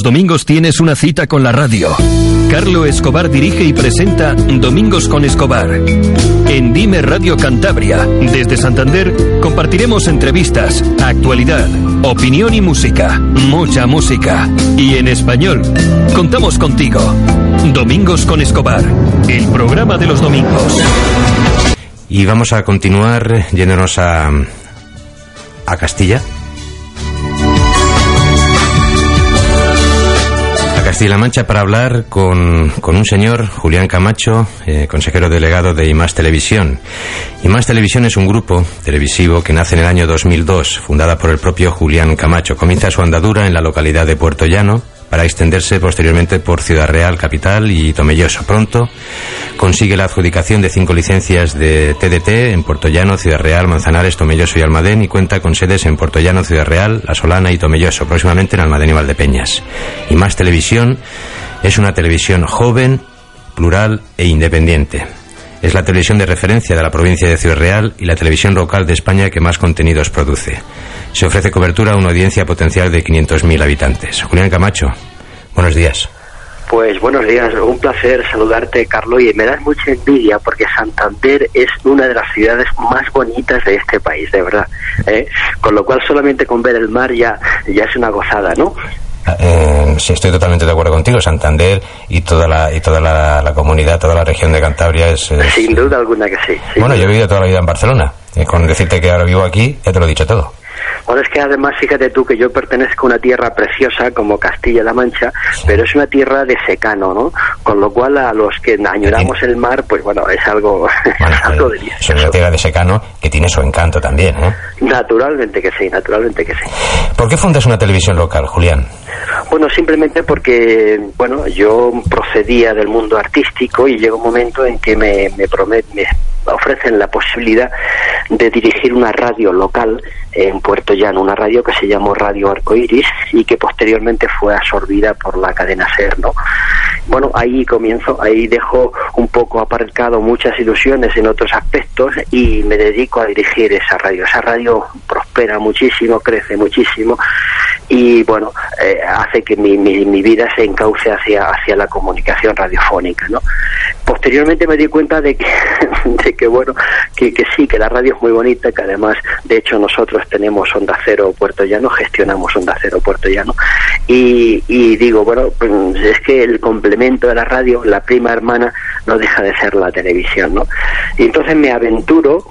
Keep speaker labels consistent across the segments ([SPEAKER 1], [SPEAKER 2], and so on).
[SPEAKER 1] Los domingos tienes una cita con la radio. Carlo Escobar dirige y presenta Domingos con Escobar. En Dime Radio Cantabria, desde Santander, compartiremos entrevistas, actualidad, opinión y música. Mucha música. Y en español. Contamos contigo. Domingos con Escobar, el programa de los domingos.
[SPEAKER 2] Y vamos a continuar yéndonos a, a Castilla. Castilla-La Mancha para hablar con, con, un señor, Julián Camacho, eh, consejero delegado de IMAS Televisión. IMAS Televisión es un grupo televisivo que nace en el año 2002, fundada por el propio Julián Camacho. Comienza su andadura en la localidad de Puerto Llano, para extenderse posteriormente por Ciudad Real, Capital y Tomelloso. Pronto consigue la adjudicación de cinco licencias de TDT en Puerto Llano, Ciudad Real, Manzanares, Tomelloso y Almadén y cuenta con sedes en Puerto Llano, Ciudad Real, La Solana y Tomelloso, próximamente en Almadén y Valdepeñas. Y más televisión es una televisión joven, plural e independiente. Es la televisión de referencia de la provincia de Ciudad Real y la televisión local de España que más contenidos produce. Se ofrece cobertura a una audiencia potencial de 500.000 habitantes. Julián Camacho, buenos días.
[SPEAKER 3] Pues buenos días, un placer saludarte, Carlos, y me das mucha envidia porque Santander es una de las ciudades más bonitas de este país, de verdad. ¿eh? Con lo cual solamente con ver el mar ya, ya es una gozada, ¿no?
[SPEAKER 2] Eh, sí, estoy totalmente de acuerdo contigo. Santander y toda la y toda la, comunidad, toda la región de Cantabria es,
[SPEAKER 3] Sin duda alguna que sí.
[SPEAKER 2] Bueno, yo he vivido toda la vida en Barcelona. Y con decirte que ahora vivo aquí, ya te lo he dicho todo.
[SPEAKER 3] Bueno, es que además, fíjate tú que yo pertenezco a una tierra preciosa como Castilla-La Mancha, pero es una tierra de secano, ¿no? Con lo cual a los que añoramos el mar, pues bueno, es algo, es algo delicioso.
[SPEAKER 2] Es una tierra de secano que tiene su encanto también, ¿eh?
[SPEAKER 3] Naturalmente que sí, naturalmente que sí.
[SPEAKER 2] ¿Por qué fundas una televisión local, Julián?
[SPEAKER 3] Bueno, simplemente porque, bueno, yo procedía del mundo artístico y llegó un momento en que me, me, me ofrecen la posibilidad de dirigir una radio local en Puerto Llano, una radio que se llamó Radio Arcoiris y que posteriormente fue absorbida por la cadena SER, ¿no? Bueno, ahí comienzo, ahí dejo un poco aparcado muchas ilusiones en otros aspectos y me dedico a dirigir esa radio. Esa radio prospera muchísimo, crece muchísimo y bueno, eh, hace que mi, mi, vida se encauce hacia, hacia la comunicación radiofónica, ¿no? Posteriormente me di cuenta de que, de que bueno, que, que sí, que la radio es muy bonita, que además, de hecho, nosotros tenemos Onda Cero Puerto Llano, gestionamos Onda Cero Puerto Llano, y, y digo, bueno, pues es que el complemento de la radio, la prima hermana, no deja de ser la televisión, ¿no? Y entonces me aventuro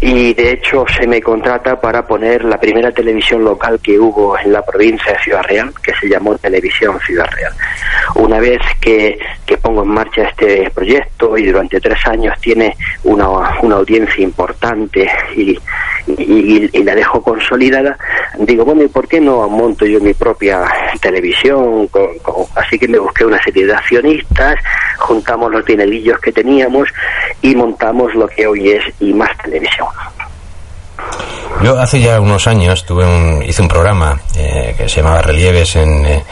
[SPEAKER 3] y de hecho se me contrata para poner la primera televisión local que hubo en la provincia de Ciudad Real, que se llamó Televisión Ciudad Real. Una vez que, que pongo en marcha este proyecto y durante tres años tiene una, una audiencia importante y, y, y, la dejo consolidada, digo, bueno, ¿y por qué no monto yo mi propia televisión? Con, con, así que me busqué una serie de accionistas, juntamos los dinerillos que teníamos y montamos lo que hoy es y más televisión.
[SPEAKER 2] Yo hace ya unos años tuve un, hice un programa eh, que se llamaba Relieves en, eh,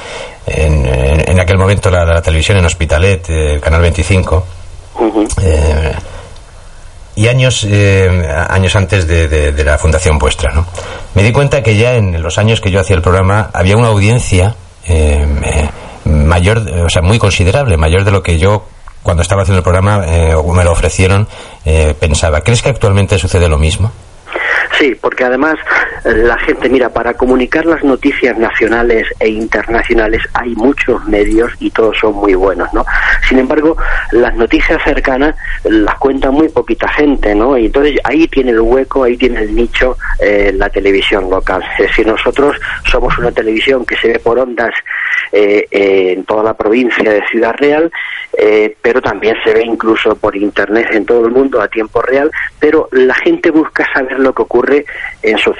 [SPEAKER 2] en, en, aquel momento la, la televisión en Hospitalet, eh, Canal 25. Uh -huh. Y años eh, años antes de, de, la fundación vuestra, ¿no? Me di cuenta que ya en los años que yo hacía el programa había una audiencia eh, mayor, o sea, muy considerable, mayor de lo que yo cuando estaba haciendo el programa eh, o me lo ofrecieron pensaba. ¿Crees que actualmente sucede lo mismo?
[SPEAKER 3] Sí, porque además la gente, mira, para comunicar las noticias nacionales e internacionales hay muchos medios y todos son muy buenos, ¿no? Sin embargo, las noticias cercanas las cuenta muy poquita gente, ¿no? Y entonces ahí tiene el hueco, ahí tiene el nicho eh, la televisión local. Es decir, nosotros somos una televisión que se ve por ondas eh, eh, en toda la provincia de Ciudad Real, pero también se ve incluso por internet en todo el mundo a tiempo real, pero la gente busca saber lo que ocurre en su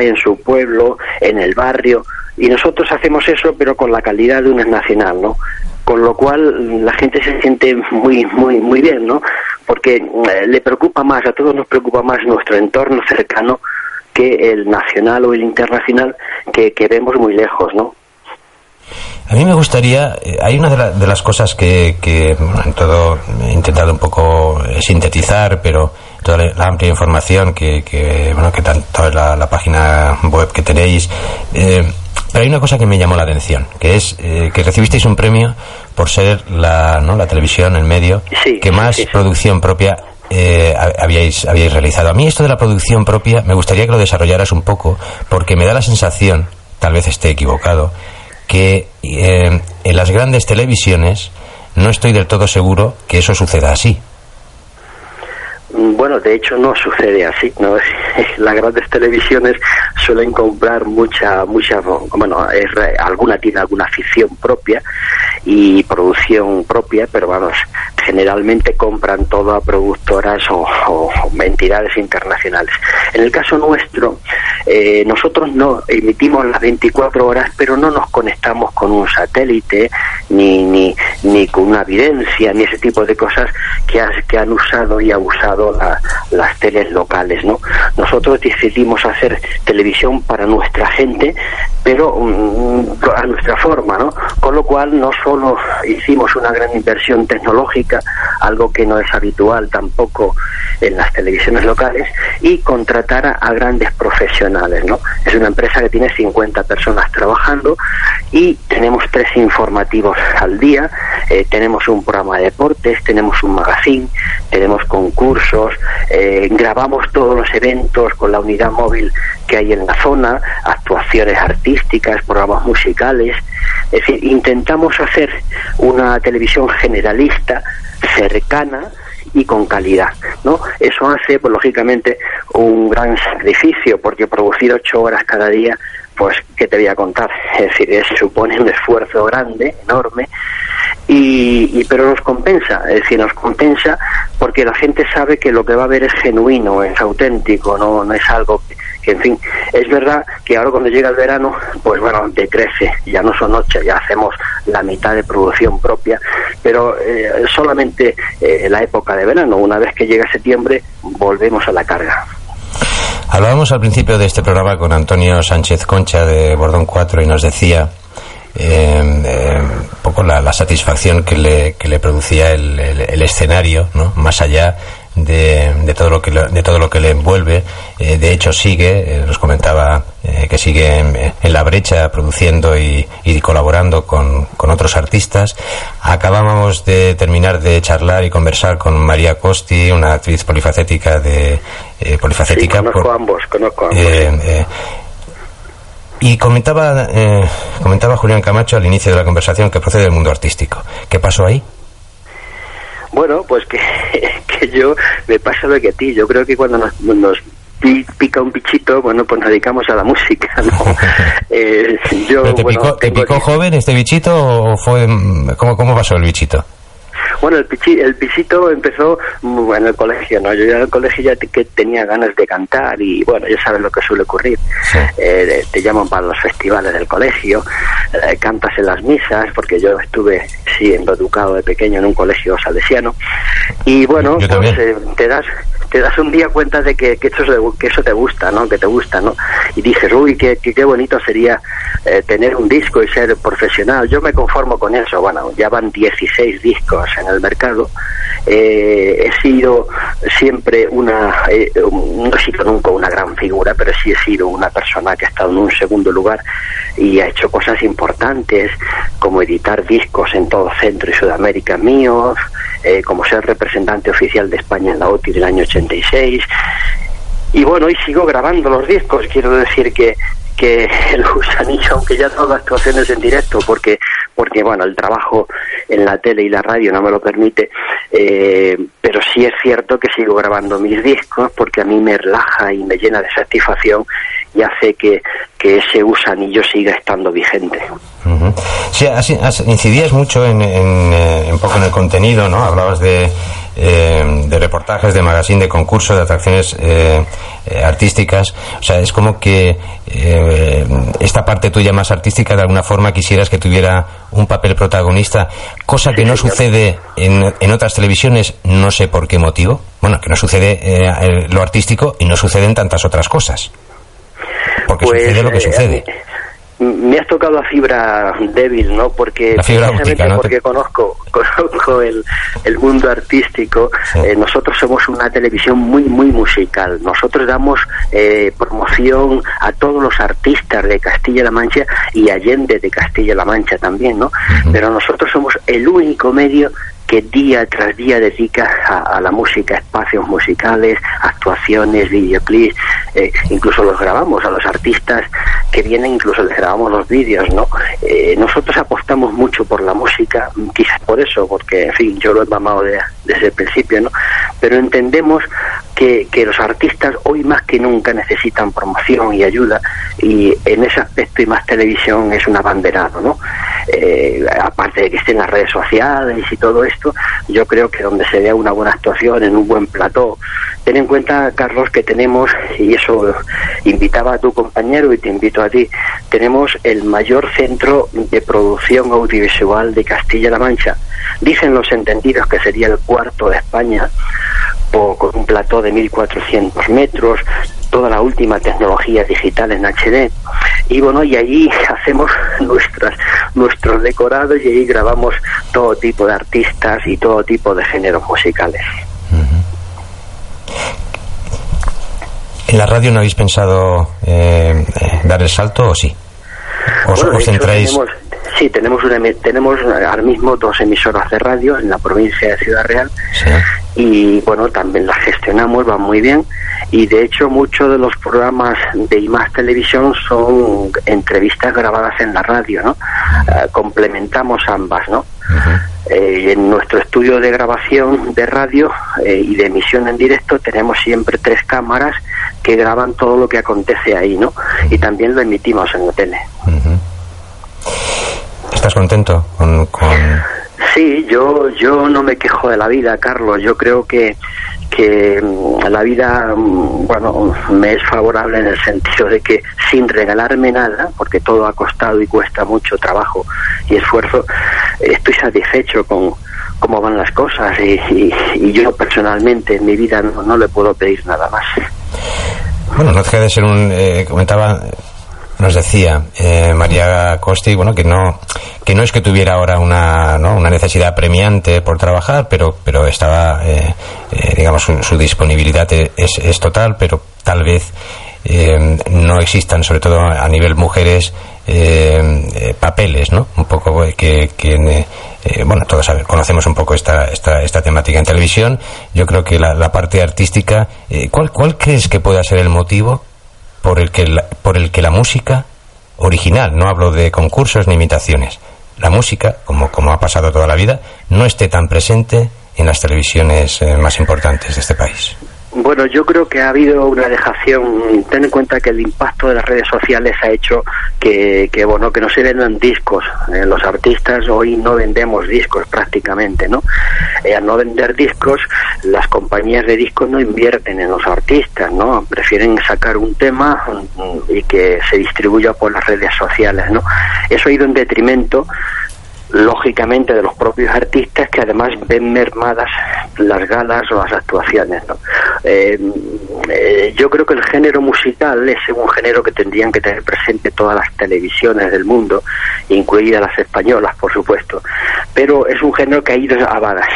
[SPEAKER 3] en su pueblo, en el barrio, y nosotros hacemos eso pero con la calidad de un nacional, ¿no? Con lo cual la gente se siente muy muy muy bien, ¿no? Porque eh, le preocupa más, a todos nos preocupa más nuestro entorno cercano que el nacional o el internacional que, vemos muy lejos, ¿no?
[SPEAKER 2] A mí me gustaría, eh, hay una de, la, de las cosas que, que todo he intentado un poco eh, sintetizar, pero toda la, amplia información que, que, bueno, que tanto la, la página web que tenéis, eh, Pero hay una cosa que me llamó la atención, que es eh, que recibisteis un premio por ser la, ¿no? la televisión, el medio, que más producción propia eh, habíais, habíais realizado. A mí esto de la producción propia me gustaría que lo desarrollaras un poco, porque me da la sensación, tal vez esté equivocado, que eh, en las grandes televisiones no estoy del todo seguro que eso suceda así.
[SPEAKER 3] Bueno, de hecho no sucede así, ¿no? Las grandes televisiones suelen comprar mucha, mucha, bueno, alguna tiene alguna ficción propia y producción propia, pero vamos, generalmente compran todo a productoras o, entidades internacionales. En el caso nuestro, eh, nosotros no emitimos las 24 horas, pero no nos conectamos con un satélite, ni, ni, ni con una evidencia, ni ese tipo de cosas que, que han usado y abusado las teles locales. ¿no? Nosotros decidimos hacer televisión para nuestra gente, pero mm, a nuestra forma, ¿no? Con lo cual no solo hicimos una gran inversión tecnológica, algo que no es habitual tampoco en las televisiones locales, y contratar a, grandes profesionales, ¿no? Es una empresa que tiene 50 personas trabajando y tenemos tres informativos al día, eh, tenemos un programa de deportes, tenemos un magazine, tenemos concursos, eh, grabamos todos los eventos con la unidad móvil que hay en la zona, actuaciones artísticas, programas musicales, es decir, intentamos hacer una televisión generalista, cercana, y con calidad, ¿no? Eso hace, pues lógicamente, un gran sacrificio, porque producir ocho horas cada día, pues, ¿qué te voy a contar? Es decir, eso supone un esfuerzo grande, enorme, y, pero nos compensa, es decir, nos compensa porque la gente sabe que lo que va a ver es genuino, es auténtico, no, no es algo que, en fin, es verdad que ahora cuando llega el verano, pues bueno, decrece, ya no son ocho, ya hacemos la mitad de producción propia, pero eh, solamente en eh, la época de verano, una vez que llega septiembre, volvemos a la carga.
[SPEAKER 2] Hablábamos al principio de este programa con Antonio Sánchez Concha de Bordón 4 y nos decía eh, un poco la, satisfacción que le, que le producía el, el, escenario, ¿no? más allá de, de, todo lo que de todo lo que le envuelve. Eh, de hecho sigue, eh, nos comentaba eh, que sigue en, la brecha produciendo y, y colaborando con, con, otros artistas. Acabábamos de terminar de charlar y conversar con María Costi, una actriz polifacética de polifacética.
[SPEAKER 3] conozco ambos, conozco ambos.
[SPEAKER 2] Y comentaba, eh, comentaba Julián Camacho al inicio de la conversación que procede del mundo artístico. ¿Qué pasó ahí?
[SPEAKER 3] Bueno, pues que, que yo me pasa lo que a ti. Yo creo que cuando nos, nos pica un bichito, bueno, pues nos dedicamos a la música, ¿no?
[SPEAKER 2] eh, yo, ¿Te, picó, ¿Te picó joven este bichito o fue... ¿Cómo, cómo pasó el bichito?
[SPEAKER 3] Bueno, el, pichi, el pisito empezó en el colegio, ¿no? Yo ya en el colegio ya que tenía ganas de cantar y bueno, ya sabes lo que suele ocurrir. Eh, te llaman para los festivales del colegio, eh, cantas en las misas, porque yo estuve siendo educado de pequeño en un colegio salesiano. Y bueno, pues eh, te das te das un día cuenta de que, que, eso, que eso te gusta, ¿no? Que te gusta, ¿no? Y dices, uy, qué, qué, bonito sería eh, tener un disco y ser profesional. Yo me conformo con eso. Bueno, ya van 16 discos en el mercado. Eh, he sido siempre una, eh, no he sido nunca una gran figura, pero sí he sido una persona que ha estado en un segundo lugar y ha hecho cosas importantes como editar discos en todo Centro y Sudamérica míos, como ser representante oficial de España en la OTI del año 86. Y bueno, y sigo grabando los discos, quiero decir que, que el gusanillo, aunque ya todo actuaciones en directo, porque, porque bueno, el trabajo en la tele y la radio no me lo permite, eh, pero sí es cierto que sigo grabando mis discos porque a mí me relaja y me llena de satisfacción y hace que, que ese gusanillo siga estando vigente.
[SPEAKER 2] Sí, incidías mucho en, en, eh, un poco en el contenido, ¿no? Hablabas de eh, de reportajes, de magazine, de concursos, de atracciones eh, eh, artísticas. O sea, es como que esta parte tuya más artística de alguna forma quisieras que tuviera un papel protagonista, cosa que no sucede en, en otras televisiones, no sé por qué motivo. Bueno, que no sucede lo artístico y no sucede en tantas otras cosas. Porque pues, sucede lo que sucede
[SPEAKER 3] me has tocado la fibra débil, ¿no? Porque porque conozco conozco el, el mundo artístico. Eh, nosotros somos una televisión muy muy musical. Nosotros damos eh, promoción a todos los artistas de Castilla-La Mancha y Allende de Castilla-La Mancha también, ¿no? Pero nosotros somos el único medio que día tras día dedica a, la música, espacios musicales, actuaciones, videoclips, eh, incluso los grabamos a los artistas que vienen, incluso les grabamos los vídeos, ¿no? Eh, nosotros apostamos mucho por la música, quizás por eso, porque, en fin, yo lo he mamado desde el principio, ¿no? Pero entendemos que, los artistas hoy más que nunca necesitan promoción y ayuda y en ese aspecto y más televisión es un abanderado, ¿no? Eh, aparte de que estén las redes sociales y todo esto, yo creo que donde se vea una buena actuación en un buen plató, ten en cuenta, Carlos, que tenemos, y eso invitaba a tu compañero y te invito a ti, tenemos el mayor centro de producción audiovisual de Castilla-La Mancha. Dicen los entendidos que sería el cuarto de España, con un plató de 1.400 metros, toda la última tecnología digital en HD. Y bueno, y allí hacemos nuestras, nuestros decorados y allí grabamos todo tipo de artistas y todo tipo de géneros musicales.
[SPEAKER 2] ¿En la radio no habéis pensado eh, dar el salto o sí?
[SPEAKER 3] ¿Os, centráis? sí, tenemos, tenemos ahora mismo dos emisoras de radio en la provincia de Ciudad Real y bueno, también las gestionamos, van muy bien y de hecho muchos de los programas de IMAX Televisión son entrevistas grabadas en la radio, ¿no? Eh, complementamos ambas, ¿no? Eh, en nuestro estudio de grabación de radio eh, y de emisión en directo tenemos siempre tres cámaras que graban todo lo que acontece ahí, ¿no? Y también lo emitimos en la tele.
[SPEAKER 2] ¿Estás contento con, con...
[SPEAKER 3] Sí, yo, yo no me quejo de la vida, Carlos. Yo creo que que mm, la vida, mm, bueno, me es favorable en el sentido de que sin regalarme nada, porque todo ha costado y cuesta mucho trabajo y esfuerzo, estoy satisfecho con cómo van las cosas y, yo personalmente en mi vida no, le puedo pedir nada más.
[SPEAKER 2] Bueno, no deja de ser un, eh, comentaba nos decía eh, María Costi, bueno, que no, que no es que tuviera ahora una, ¿no? una necesidad premiante por trabajar, pero, pero estaba, eh, eh, digamos, su, disponibilidad es, es, total, pero tal vez no existan, sobre todo a nivel mujeres, papeles, ¿no? Un poco que, que bueno, todos conocemos un poco esta, esta, esta temática en televisión. Yo creo que la, la parte artística, ¿cuál, ¿cuál crees que pueda ser el motivo por el que la, por el que la música original, no hablo de concursos ni imitaciones, la música, como, como ha pasado toda la vida, no esté tan presente en las televisiones eh, más importantes de este país.
[SPEAKER 3] Bueno, yo creo que ha habido una dejación. Ten en cuenta que el impacto de las redes sociales ha hecho que, que bueno, que no se vendan discos. Eh, los artistas hoy no vendemos discos prácticamente, ¿no? Eh, al no vender discos, las compañías de discos no invierten en los artistas, ¿no? Prefieren sacar un tema mm, y que se distribuya por las redes sociales, ¿no? Eso ha ido en detrimento lógicamente de los propios artistas que además ven mermadas las galas o las actuaciones. Eh, eh, yo creo que el género musical es un género que tendrían que tener presente todas las televisiones del mundo, incluidas las españolas, por supuesto, pero es un género que ha ido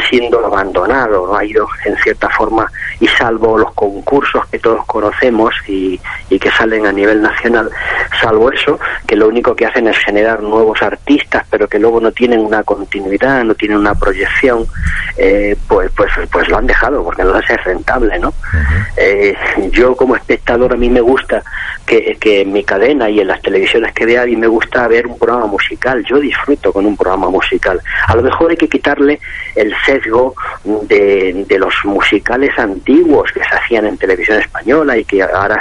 [SPEAKER 3] siendo abandonado, ¿no? ha ido en cierta forma, y salvo los concursos que todos conocemos y, y que salen a nivel nacional, salvo eso, que lo único que hacen es generar nuevos artistas, pero que luego no tienen una continuidad, no tienen una proyección, eh, pues, pues, pues lo han dejado porque no es rentable, ¿no? Eh, yo como espectador a mí me gusta que, que en mi cadena y en las televisiones que vea a mí me gusta ver un programa musical, yo disfruto con un programa musical. A lo mejor hay que quitarle el sesgo de, de los musicales antiguos que se hacían en televisión española y que ahora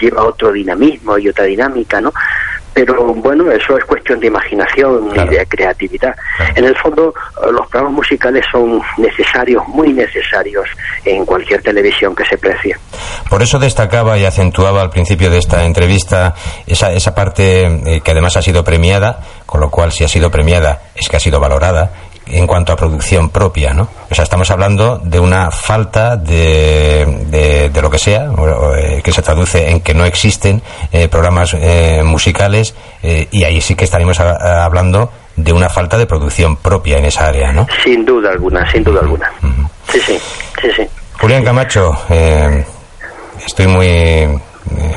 [SPEAKER 3] lleva otro dinamismo y otra dinámica, ¿no? Pero bueno, eso es cuestión de imaginación y de creatividad. En el fondo, los programas musicales son necesarios, muy necesarios en cualquier televisión que se precie.
[SPEAKER 2] Por eso destacaba y acentuaba al principio de esta entrevista esa, esa parte eh, que además ha sido premiada, con lo cual si ha sido premiada es que ha sido valorada en cuanto a producción propia, ¿no? O sea, estamos hablando de una falta de, de, lo que sea, eh, que se traduce en que no existen eh, programas eh, musicales y ahí sí que estaríamos hablando de una falta de producción propia en esa área, ¿no?
[SPEAKER 3] Sin duda alguna, sin duda alguna. Sí, sí, sí, sí.
[SPEAKER 2] Julián Camacho, estoy muy,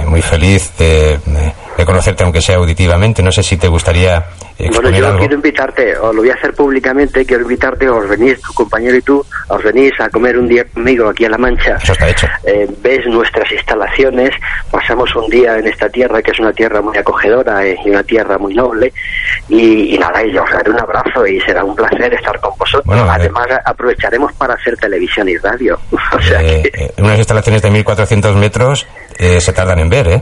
[SPEAKER 2] muy feliz de de conocerte, aunque sea auditivamente. No sé si te gustaría
[SPEAKER 3] bueno, yo quiero invitarte, o lo voy a hacer públicamente, quiero invitarte, os venís, tu compañero y tú, os venís a comer un día conmigo aquí a La Mancha.
[SPEAKER 2] Eso está hecho.
[SPEAKER 3] Eh, ves nuestras instalaciones, pasamos un día en esta tierra, que es una tierra muy acogedora eh, y una tierra muy noble, y, nada, y os daré un abrazo y será un placer estar con vosotros. Además, aprovecharemos para hacer televisión y radio. o sea
[SPEAKER 2] eh, unas instalaciones de 1.400 metros se tardan en ver, ¿eh?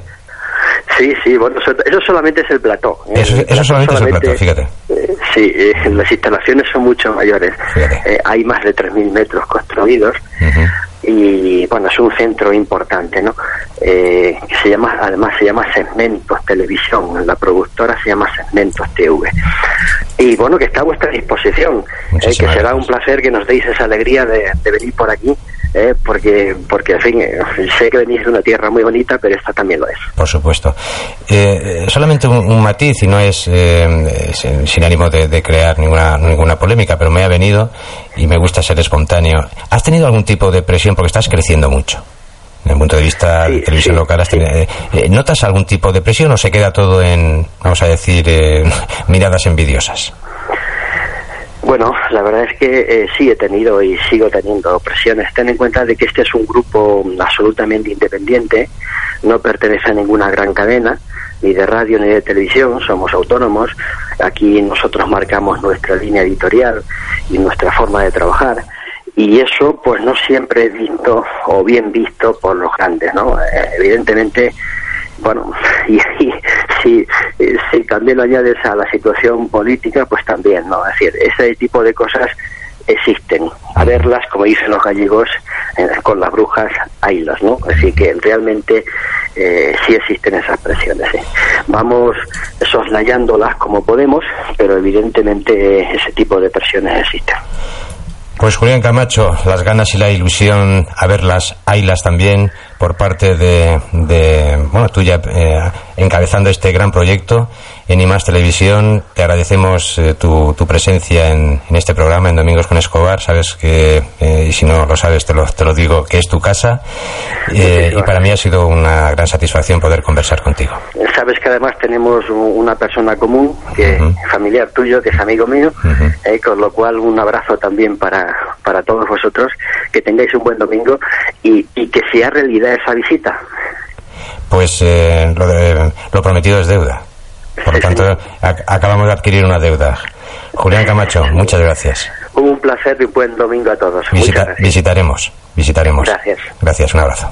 [SPEAKER 3] Sí, sí, bueno, eso, solamente es el plató.
[SPEAKER 2] ¿eh? Eso, solamente, es el plató, fíjate.
[SPEAKER 3] Eh, sí, eh, las instalaciones son mucho mayores. hay más de 3.000 metros construidos y, bueno, es un centro importante, ¿no? se llama, además se llama Segmentos Televisión, la productora se llama Segmentos TV. Y bueno, que está a vuestra disposición, que será un placer que nos deis esa alegría de venir por aquí ¿eh? porque, porque, en fin, eh, sé que venís de una tierra muy bonita, pero esta también lo es.
[SPEAKER 2] Por supuesto. Eh, solamente un, matiz, y no es sin ánimo de, crear ninguna, ninguna polémica, pero me ha venido y me gusta ser espontáneo. ¿Has tenido algún tipo de presión? Porque estás creciendo mucho. Desde el punto de vista de televisión local, ¿notas algún tipo de presión o se queda todo en, vamos a decir, miradas envidiosas?
[SPEAKER 3] Bueno, la verdad es que eh, sí he tenido y sigo teniendo presiones. Ten en cuenta de que este es un grupo absolutamente independiente, no pertenece a ninguna gran cadena, ni de radio ni de televisión, somos autónomos. Aquí nosotros marcamos nuestra línea editorial y nuestra forma de trabajar. Y eso, pues no siempre es visto o bien visto por los grandes, ¿no? Eh, evidentemente, bueno, y, si, si también lo añades a la situación política, pues también, ¿no? Es decir, ese tipo de cosas existen. A verlas, como dicen los gallegos, con las brujas, haylas, ¿no? Así que realmente eh, sí existen esas presiones. Vamos soslayándolas como podemos, pero evidentemente ese tipo de presiones existen.
[SPEAKER 2] Pues Julián Camacho, las ganas y la ilusión a verlas, haylas también por parte de, bueno, tuya eh, encabezando este gran proyecto en IMAS Televisión. Te agradecemos eh, tu, tu, presencia en, en, este programa, en Domingos con Escobar. Sabes que, eh, y si no lo sabes, te lo, te lo digo, que es tu casa. y para mí ha sido una gran satisfacción poder conversar contigo.
[SPEAKER 3] Sabes que además tenemos una persona común, que familiar tuyo, que es amigo mío, con lo cual un abrazo también para, para todos vosotros. Que tengáis un buen domingo y, y que sea realidad esa visita?
[SPEAKER 2] Pues eh, lo, prometido es deuda. Por lo tanto, acabamos de adquirir una deuda. Julián Camacho, muchas gracias.
[SPEAKER 3] Un placer y buen domingo a todos.
[SPEAKER 2] Visitaremos, visitaremos.
[SPEAKER 3] Gracias.
[SPEAKER 2] Gracias, un abrazo.